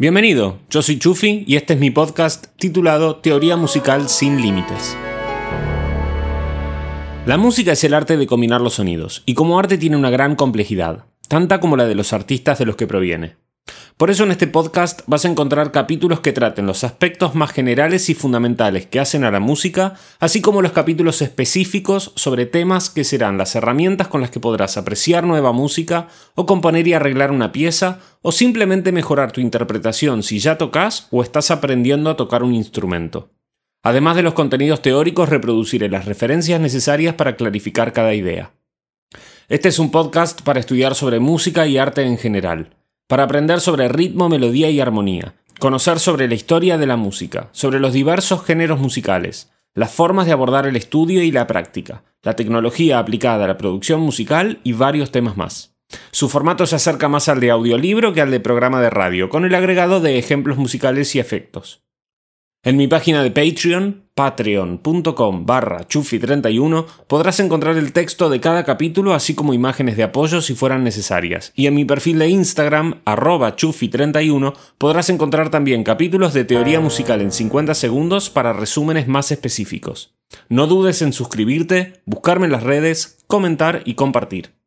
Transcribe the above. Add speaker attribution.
Speaker 1: Bienvenido, yo soy Chufi y este es mi podcast titulado Teoría Musical sin Límites. La música es el arte de combinar los sonidos, y como arte tiene una gran complejidad, tanta como la de los artistas de los que proviene. Por eso en este podcast vas a encontrar capítulos que traten los aspectos más generales y fundamentales que hacen a la música, así como los capítulos específicos sobre temas que serán las herramientas con las que podrás apreciar nueva música o componer y arreglar una pieza o simplemente mejorar tu interpretación si ya tocas o estás aprendiendo a tocar un instrumento. Además de los contenidos teóricos, reproduciré las referencias necesarias para clarificar cada idea. Este es un podcast para estudiar sobre música y arte en general para aprender sobre ritmo, melodía y armonía, conocer sobre la historia de la música, sobre los diversos géneros musicales, las formas de abordar el estudio y la práctica, la tecnología aplicada a la producción musical y varios temas más. Su formato se acerca más al de audiolibro que al de programa de radio, con el agregado de ejemplos musicales y efectos. En mi página de Patreon, patreon.com barra chufi31, podrás encontrar el texto de cada capítulo así como imágenes de apoyo si fueran necesarias. Y en mi perfil de Instagram, arroba chufi31, podrás encontrar también capítulos de teoría musical en 50 segundos para resúmenes más específicos. No dudes en suscribirte, buscarme en las redes, comentar y compartir.